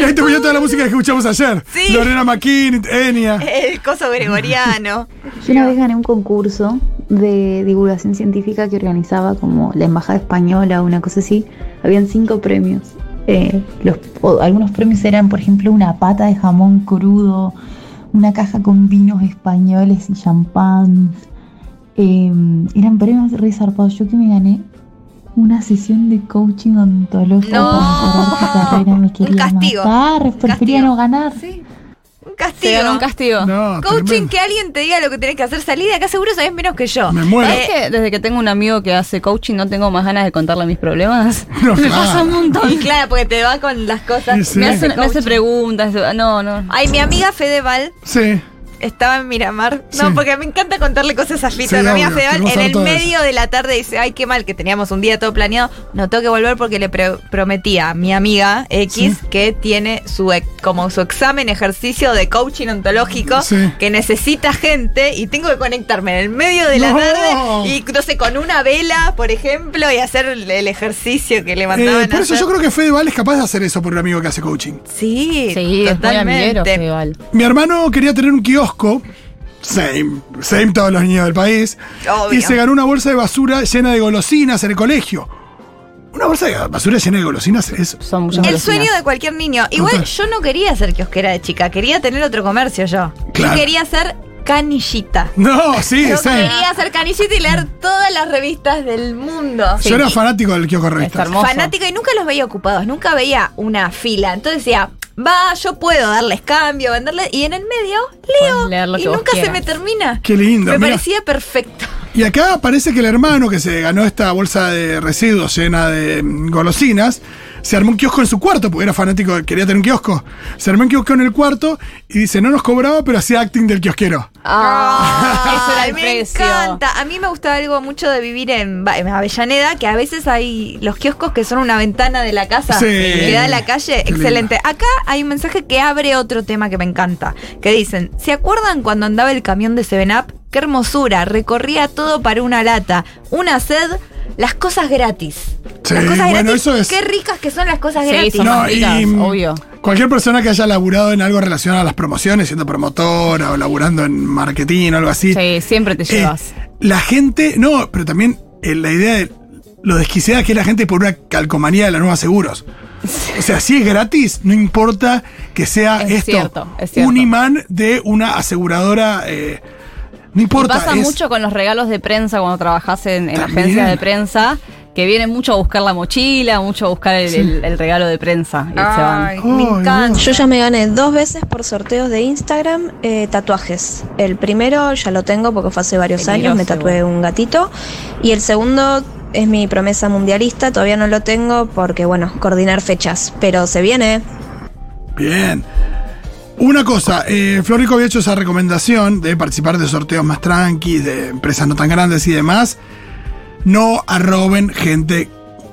Y ahí te ponía toda la música que escuchamos ayer.
Sí.
Lorena McKinney, Enya.
El coso gregoriano.
Yo una vez gané un concurso de divulgación científica que organizaba como la Embajada Española o una cosa así. Habían cinco premios. Eh, los, o algunos premios eran, por ejemplo, una pata de jamón crudo, una caja con vinos españoles y champán. Eh, eran premios re zarpados. Yo que me gané una sesión de coaching ontológico
No.
para tu carrera. Me quería
castigo.
matar. Prefería no ganar.
Sí. Un castigo.
un castigo.
No,
Coaching,
tremendo.
que alguien te diga lo que tenés que hacer. Salí de acá, seguro sabés menos que yo.
Me muero.
¿Sabes que desde que tengo un amigo que hace coaching no tengo más ganas de contarle mis problemas?
No,
me
claro.
pasa un montón.
Y claro, porque te va con las cosas.
Sí, sí.
Me, hace, me hace preguntas. No, no.
Ay, mi amiga Fedeval
Sí.
Estaba en Miramar. No,
Sí.
porque me encanta contarle cosas a Fito.
Sí,
mi amiga
obvio,
Fedeval en el medio de la tarde dice, ay, qué mal, que teníamos un día todo planeado. No tengo que volver porque le pre- prometí a mi amiga X
Sí.
que tiene su como su examen ejercicio de coaching ontológico
Sí.
que necesita gente y tengo que conectarme en el medio de la
No.
tarde y no sé, con una vela, por ejemplo, y hacer el, ejercicio que le mandaban
Eh, por eso
hacer.
yo creo que Fede Val es capaz de hacer eso por un amigo que hace coaching.
Sí,
Sí, es muy amiguero,
totalmente.
Fedeval.
Mi hermano quería tener un kiosco. Same, same todos los niños del país.
Obvio.
Y se ganó una bolsa de basura llena de golosinas en el colegio. Una bolsa de basura llena de golosinas es.
Son muchas
El
golosinas.
sueño de cualquier niño. Igual
Total.
yo no quería ser kiosquera de chica, quería tener otro comercio yo.
Claro.
Yo quería ser canillita.
No, sí,
Yo
same.
quería ser canillita y leer todas las revistas del mundo.
Yo era fanático del kiosco de revistas.
hermoso.
Fanática y nunca los veía ocupados, nunca veía una fila. Entonces decía, va, yo puedo darles cambio, venderles. Y en el medio, leo.
Leer lo
y
que
nunca se me termina.
Qué lindo.
Me
mira.
parecía perfecto.
Y acá parece que el hermano que se ganó esta bolsa de residuos llena de mm, golosinas se armó un kiosco en su cuarto, porque era fanático, quería tener un kiosco. Se armó un kiosco en el cuarto y dice, no nos cobraba, pero hacía acting del kiosquero.
Ah,
Eso era el
me
precio.
encanta. A mí me gusta algo mucho de vivir en, Avellaneda, que a veces hay los kioscos que son una ventana de la casa
Sí.
que da a la calle.
Qué
Excelente. Acá hay un mensaje que abre otro tema que me encanta. Que dicen, ¿se acuerdan cuando andaba el camión de Seven Up? Qué hermosura, recorría todo para una lata, una sed, las cosas gratis.
Sí,
las cosas
bueno,
gratis,
eso es-
qué ricas que son las cosas
Sí,
gratis.
son
No,
más ricas,
y, mm,
obvio.
Cualquier persona que haya laburado en algo relacionado a las promociones, siendo promotora o laburando en marketing o algo así.
Sí, siempre te
eh,
llevas.
la gente, no, pero también eh, la idea de lo desquiciada que es la gente por una calcomanía de la nueva seguros. O sea, si es gratis, no importa que sea
Es
esto
cierto, es cierto.
un imán de una aseguradora. eh, no
Y
importa.
pasa
es-
mucho con los regalos de prensa cuando trabajás en, en agencias de prensa, que vienen mucho a buscar la mochila, mucho a buscar el, el- el regalo de prensa. Y se van.
Ay, me
Ay,
encanta.
Yo ya me gané dos veces por sorteos de Instagram eh, tatuajes. El primero ya lo tengo porque fue hace varios
Peligroso,
años, me tatué un gatito. Y el segundo es mi promesa mundialista, todavía no lo tengo porque, bueno, coordinar fechas. Pero se viene.
Bien. Una cosa, eh, Florico había hecho esa recomendación de participar de sorteos más tranquis, de empresas no tan grandes y demás. No arroben gente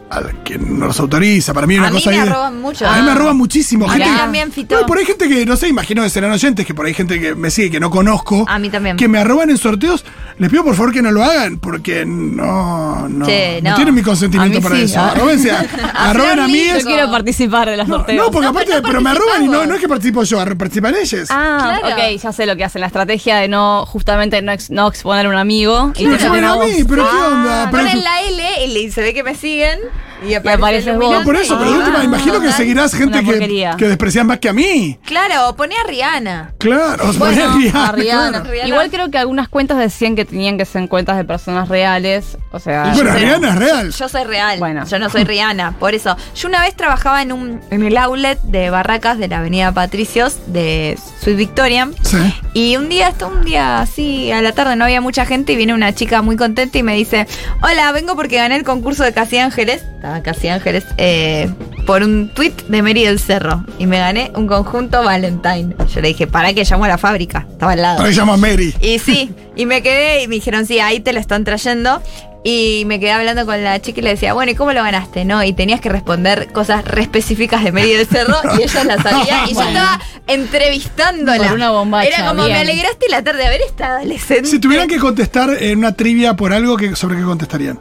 a la que no los autoriza. Para mí hay una
A mí
cosa
me
ahí de-
arroban mucho.
A mí me
Ah.
arroban muchísimo.
A
gente
mí
que-
también, Fito.
No, y por ahí gente que, no sé, imagino que serán oyentes, que por ahí gente que me sigue, que no conozco.
A mí también.
Que me arroban en sorteos. Les pido por favor que no lo hagan, porque no, no,
Che,
no
no.
tienen mi consentimiento
A mí
para
sí,
eso.
ah.
Arrobense a, arroben a mí.
Yo
es-
quiero participar de los
no,
sorteos.
no, porque
No,
aparte,
pero no
pero me arroban y no, no es que participo yo, participan ellos.
Ah,
Claro.
ok, ya sé lo que hacen. La estrategia de no, justamente no, ex- no exponer a un amigo.
¿Qué me
te
exponen
meten
a
vos.
mí? ¿Pero qué onda? Pero-
Ponen la L y le- se ve que me siguen y aparece,
vos.
No, por eso, pero de
Ah,
última, imagino que seguirás gente que, que desprecias más que a mí.
Claro, poné a Rihanna.
Claro,
Bueno,
ponés Rihanna,
a Rihanna.
claro.
Rihanna.
Igual creo que algunas cuentas decían que tenían que ser cuentas de personas reales. O sea,
Bueno,
yo sé-
Rihanna es real.
Yo soy real.
Bueno.
Yo no soy Rihanna. Por eso. Yo una vez trabajaba en un en el outlet de Barracas de la Avenida Patricios de Sweet Victoria.
Sí.
Y un día, hasta un día así, a la tarde no había mucha gente y viene una chica muy contenta y me dice, hola, vengo porque gané el concurso de Casi Ángeles, estaba Casi Ángeles, eh, por un tweet de Mary del Cerro. Y me gané un conjunto Valentine. Yo le dije, ¿para qué llamo a la fábrica? Estaba al lado.
Para que llama Mary.
Y sí, y me quedé y me dijeron, sí, ahí te lo están trayendo. Y me quedé hablando con la chica y le decía, bueno, ¿y cómo lo ganaste? No, y tenías que responder cosas re específicas de Mary del Cerro y ella las sabía. Y yo estaba entrevistándola.
Por una bombacha,
Era como,
bien.
me alegraste la tarde a ver esta adolescente.
Si tuvieran que contestar en una trivia por algo, que, ¿sobre qué contestarían?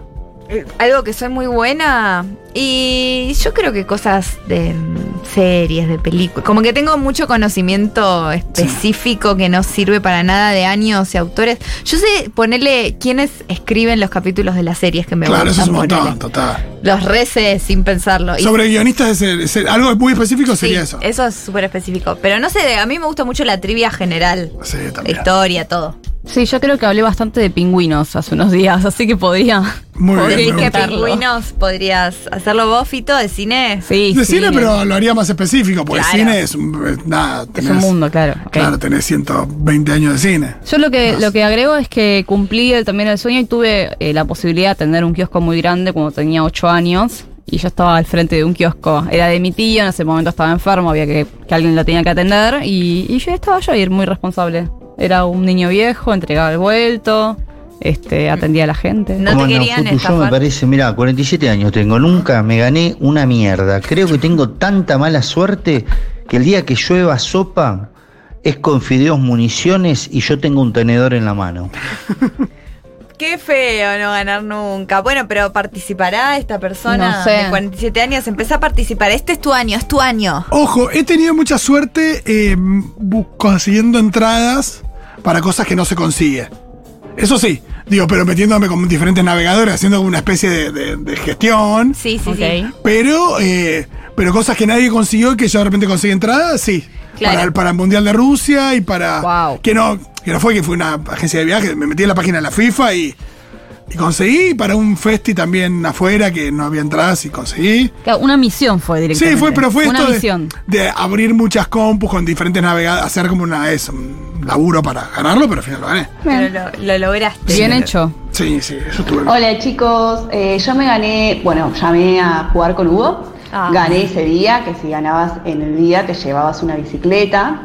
Eh, Algo que soy muy buena. Y yo creo que cosas de mm, series, de películas. Como que tengo mucho conocimiento específico que no sirve para nada de años y autores. Yo sé ponerle quiénes escriben los capítulos de las series que me
claro, eso
gustan.
es un montón, total.
Los recé sin pensarlo. Y
Sobre guionistas, es, es- algo muy específico sería
sí,
eso.
es súper específico. Pero no sé, a mí me gusta mucho la trivia general.
Sí,
La
también.
historia, todo.
sí, yo creo que hablé bastante de pingüinos hace unos días, así que podría.
Muy bien,
¿Crees
me
que
gusta.
pingüinos podrías hacerlo vos, Fito, de cine?
Sí,
De cine, pero lo haría más específico, porque
Claro.
cine es un, es nada.
Es un mundo, claro.
Claro, tenés 120 años de cine.
Yo lo que, lo que agrego es que cumplí el- también el sueño y tuve eh, la posibilidad de tener un kiosco muy grande cuando tenía 8 años. Y yo estaba al frente de un kiosco. Era de mi tío, en ese momento estaba enfermo, había que, que alguien lo tenía que atender. Y, y yo estaba yo ahí muy responsable. Era un niño viejo, entregaba el vuelto, este, atendía a la gente.
No
¿Cómo
te querían
Futu? Yo me parece, mira, 47 años tengo, nunca me gané una mierda. Creo que tengo tanta mala suerte que el día que llueva sopa es con fideos municiones y yo tengo un tenedor en la mano.
Qué feo no ganar nunca. Bueno, pero participará esta persona
No sé.
de 47 años. Empezá a participar. Este es tu año, es tu año.
Ojo, he tenido mucha suerte eh, consiguiendo entradas para cosas que no se consigue. Eso sí, digo, pero metiéndome con diferentes navegadores, haciendo como una especie de, de- de gestión.
Sí, sí, sí.
Pero, eh, pero cosas que nadie consiguió y que yo de repente conseguí entradas, sí.
Claro.
Para, el, para el Mundial de Rusia y para.
Wow.
Que no, que no fue que fue una agencia de viajes, me metí en la página de la FIFA y, y conseguí. Para un festi también afuera que no había entradas y conseguí.
Claro, Una misión fue directamente.
Sí, fue, pero fue
una
esto de,
misión.
de abrir muchas compus con diferentes navegadores, hacer como una eso, un laburo para ganarlo, pero al final lo gané.
Pero lo, lo lograste.
Bien hecho.
Sí, sí, eso estuve.
Hola chicos, Eh, yo me gané, bueno, llamé a jugar con Hugo
Ah.
Gané ese día, que si ganabas en el día te llevabas una bicicleta.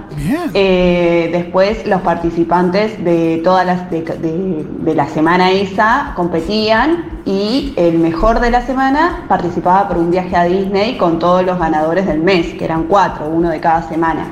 Eh, después los participantes de todas las de, de- de la semana esa competían y el mejor de la semana participaba por un viaje a Disney con todos los ganadores del mes, que eran cuatro, uno de cada semana.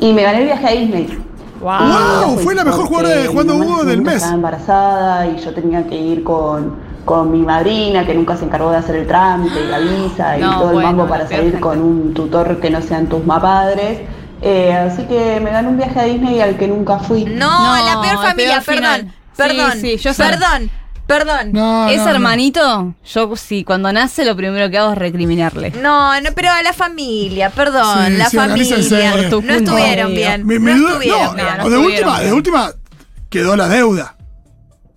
Y me gané el viaje a Disney.
Wow, fue la mejor jugadora de Jugando Hugo del mes.
Estaba embarazada y yo tenía que ir con, con mi madrina, que nunca se encargó de hacer el trámite y la visa y
No,
todo el
bueno,
mambo para salir
gente.
con un tutor que no sean tus mapadres. Eh, así que me gané un viaje a Disney al que nunca fui.
No, la peor familia,
peor
perdón. Perdón.
Sí, sí, yo sé.
perdón. Perdón.
Ese hermanito, yo sí, cuando nace lo primero que hago es recriminarle.
No, no, pero a la familia, perdón,
Sí,
la
sí,
familia. No estuvieron bien. No estuvieron
no,
bien.
o de última, de última quedó la deuda.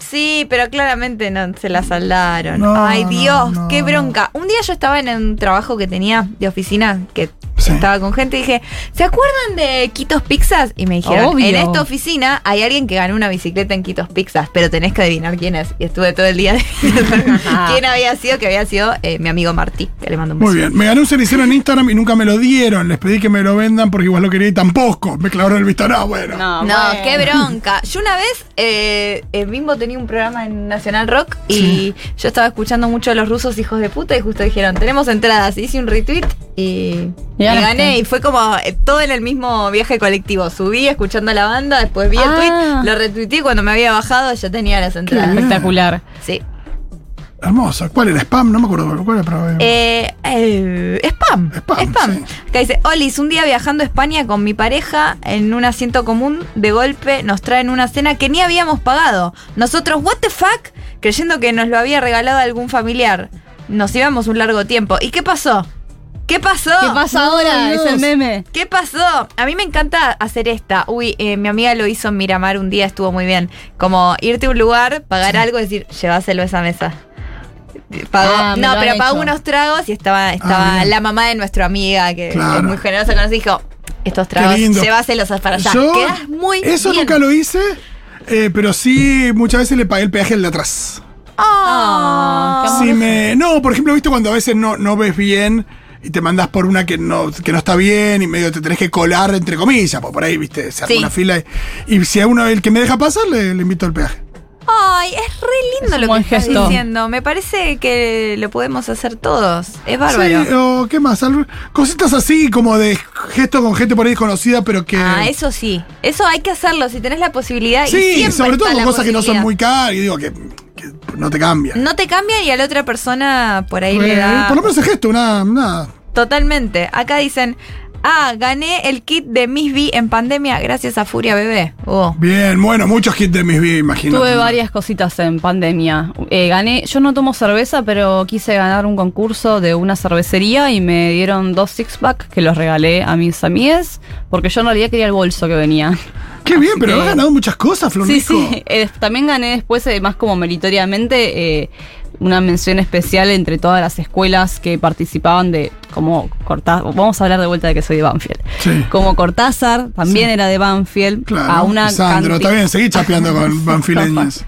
Sí, pero claramente no se la saldaron.
No,
Ay,
no,
Dios,
no,
qué bronca. Un día yo estaba en un trabajo que tenía de oficina, que estaba con gente y dije, ¿se acuerdan de Quitos Pizzas? Y me dijeron,
Obvio.
en esta oficina hay alguien que ganó una bicicleta en Quitos Pizzas, pero tenés que adivinar quién es. Y estuve todo el día quién había sido, que había sido eh, mi amigo Martí, que le mando un beso.
Muy bien. Me gané un cenicero en Instagram y nunca me lo dieron. Les pedí que me lo vendan porque igual lo quería y tampoco. Me clavaron el visto. No, bueno.
No, qué bronca. Yo una vez, eh, eh, Bimbo tenía un programa en Nacional Rock y yo estaba escuchando mucho a los rusos hijos de puta y justo dijeron, tenemos entradas. Hice un retweet y, y
ganaste.
gané. Y fue como eh, todo en el mismo viaje colectivo. Subí escuchando a la banda, después vi el
Ah.
tweet, lo retuiteé y cuando me había bajado ya tenía las entradas.
Espectacular.
Sí.
Hermoso. ¿Cuál era? ¿Spam? No me acuerdo. ¿Cuál era? Pero,
Eh, eh, spam. Spam. Acá dice, Olis, un día viajando a España con mi pareja en un asiento común, de golpe nos traen una cena que ni habíamos pagado. Nosotros, what the fuck, creyendo que nos lo había regalado algún familiar. Nos íbamos un largo tiempo. ¿Y qué pasó? ¿Qué pasó?
¿Qué pasa ahora? Es el meme.
¿Qué pasó? A mí me encanta hacer esta. Uy, eh, mi amiga lo hizo en Miramar un día, estuvo muy bien. Como irte a un lugar, pagar algo y decir, llévaselo a esa mesa. Pagó-
Ah,
no, pero pagó
hecho.
unos tragos y estaba, estaba
bien.
la mamá de nuestra amiga, que
Claro.
es muy generosa nosotros, y dijo, estos tragos, llévaselos para allá.
Yo
Quedás muy
Eso
bien.
nunca lo hice, eh, pero sí muchas veces le pagué el peaje al de atrás.
Ah,
Si me, no, por ejemplo, viste cuando a veces no, no ves bien y te mandas por una que no, que no está bien y medio te tenés que colar entre comillas, pues por ahí, viste, se
Sí.
una fila y, y si a uno el que me deja pasar le, le invito el peaje.
Ay, es re lindo
Es
lo que estás
gesto.
diciendo. Me parece que lo podemos hacer todos. Es bárbaro.
Sí, o qué más, cositas así como de gesto con gente por ahí desconocida, pero que
Ah, eso sí. Eso hay que hacerlo si tenés la posibilidad. y
Sí, sobre todo con cosas que no son muy caras y digo que, que no te cambian.
No te cambia y a la otra persona por ahí le da.
Por lo menos el gesto, nada.
Totalmente. Acá dicen, ah, gané el kit de Miss B en pandemia gracias a Furia Bebé. Oh.
Bien, bueno, muchos hits de mis vidas, imagino.
Tuve varias cositas en pandemia. Eh, gané, yo no tomo cerveza, pero quise ganar un concurso de una cervecería y me dieron dos six pack que los regalé a mis amigas, porque yo en realidad quería el bolso que venía.
Qué bien, pero
que-
has ganado muchas cosas, Flor
Sí, sí. Eh, también gané después, eh, más como meritoriamente, eh, una mención especial entre todas las escuelas que participaban de como Cortázar. Vamos a hablar de vuelta de que soy de Banfield.
Sí.
Como Cortázar, también era de Banfield.
Claro,
a una
Sandro, está bien, seguí chapeando con Banfileñas.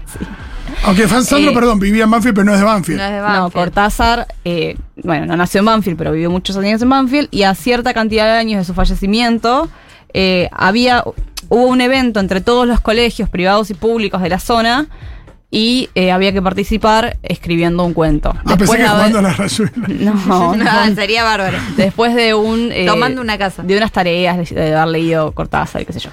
Aunque Fan- Sandro,
Eh,
perdón, vivía en Banfield, pero no es de Banfield.
No, Cortázar, eh, bueno, no nació en Banfield, pero vivió muchos años en Banfield y a cierta cantidad de años de su fallecimiento eh, había hubo un evento entre todos los colegios privados y públicos de la zona y eh, había que participar escribiendo un cuento.
Ah, pensé
Después
que
de haber-
jugando a la rayuela.
No,
No,
no.
sería bárbaro.
Después de un. eh,
Tomando una casa.
De unas tareas, de, de haber leído Cortázar y qué sé yo.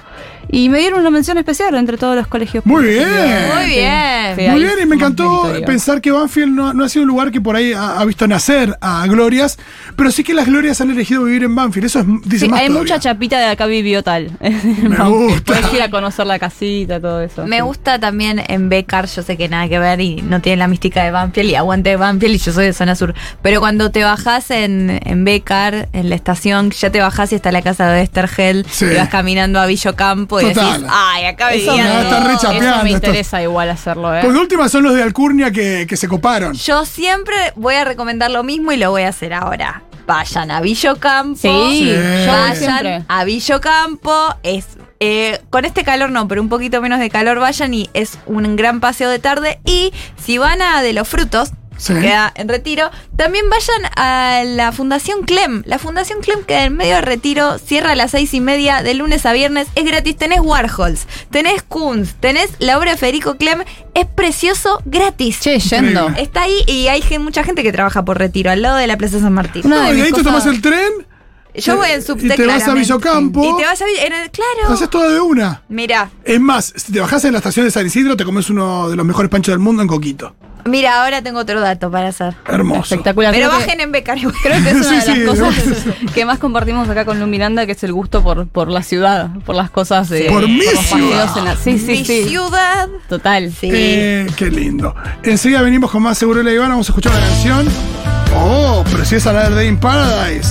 Y me dieron una mención especial entre todos los colegios.
Muy
públicos.
bien.
Muy bien.
Sí,
Muy bien, y me encantó pensar que Banfield no, no ha sido un lugar que por ahí ha, ha visto nacer a glorias, pero sí que las glorias han elegido vivir en Banfield. Eso es, dice
Sí,
más
hay
todavía.
mucha chapita de acá vivió tal.
Me gusta.
Puedes ir a conocer la casita, todo eso.
Me
sí.
gusta también en Becar, yo sé que nada que ver y no tiene la mística de Banfield y aguante Banfield y yo soy de zona sur. Pero cuando te bajás en, en Becar, en la estación, ya te bajás y está la casa de Estergel
Sí.
y vas caminando a Villocampo y
Total.
decís, ay, acá
Eso
me- está re
Eso me
esto.
interesa igual hacerlo, ¿eh?
Porque última son los de Alcurnia que, que se coparon.
Yo siempre voy a recomendar lo mismo y lo voy a hacer ahora. Vayan a Villocampo.
Sí,
Sí.
yo
Vayan
siempre.
a Villocampo. Es, eh, con este calor no, pero un poquito menos de calor vayan y es un gran paseo de tarde. Y si van a de los frutos,
Sí.
queda en retiro. También vayan a la Fundación Clem. La Fundación Clem queda en medio de retiro, cierra a las seis y media de lunes a viernes, es gratis. Tenés Warhols, tenés Kunz, tenés la obra de Federico Clem, es precioso, gratis.
Che, yendo.
Está ahí y hay mucha gente que trabaja por retiro, al lado de la Plaza San Martín.
No, y ahí te tomas el tren,
Yo voy en
y
subte
te vas a. Villocampo.
Y te vas a Vi- en el, claro.
haces todo de una.
Mira,
Es más, si te bajás en la estación de San Isidro, te comes uno de los mejores panchos del mundo en Coquito.
mira, ahora tengo otro dato para hacer.
Hermoso.
Espectacular.
Pero
Creo que-
bajen en becario.
Creo que es una
Sí,
de las
sí,
cosas que más compartimos acá con Lu Miranda, que es el gusto por, por la ciudad, por las cosas de.
Por mi ciudad.
en la- Sí, sí,
Mi
sí.
ciudad.
Total.
Sí.
Eh, qué lindo. Enseguida venimos con más Seguro la Ivana. Vamos a escuchar una canción. Oh, Preciosa Another Day in Paradise.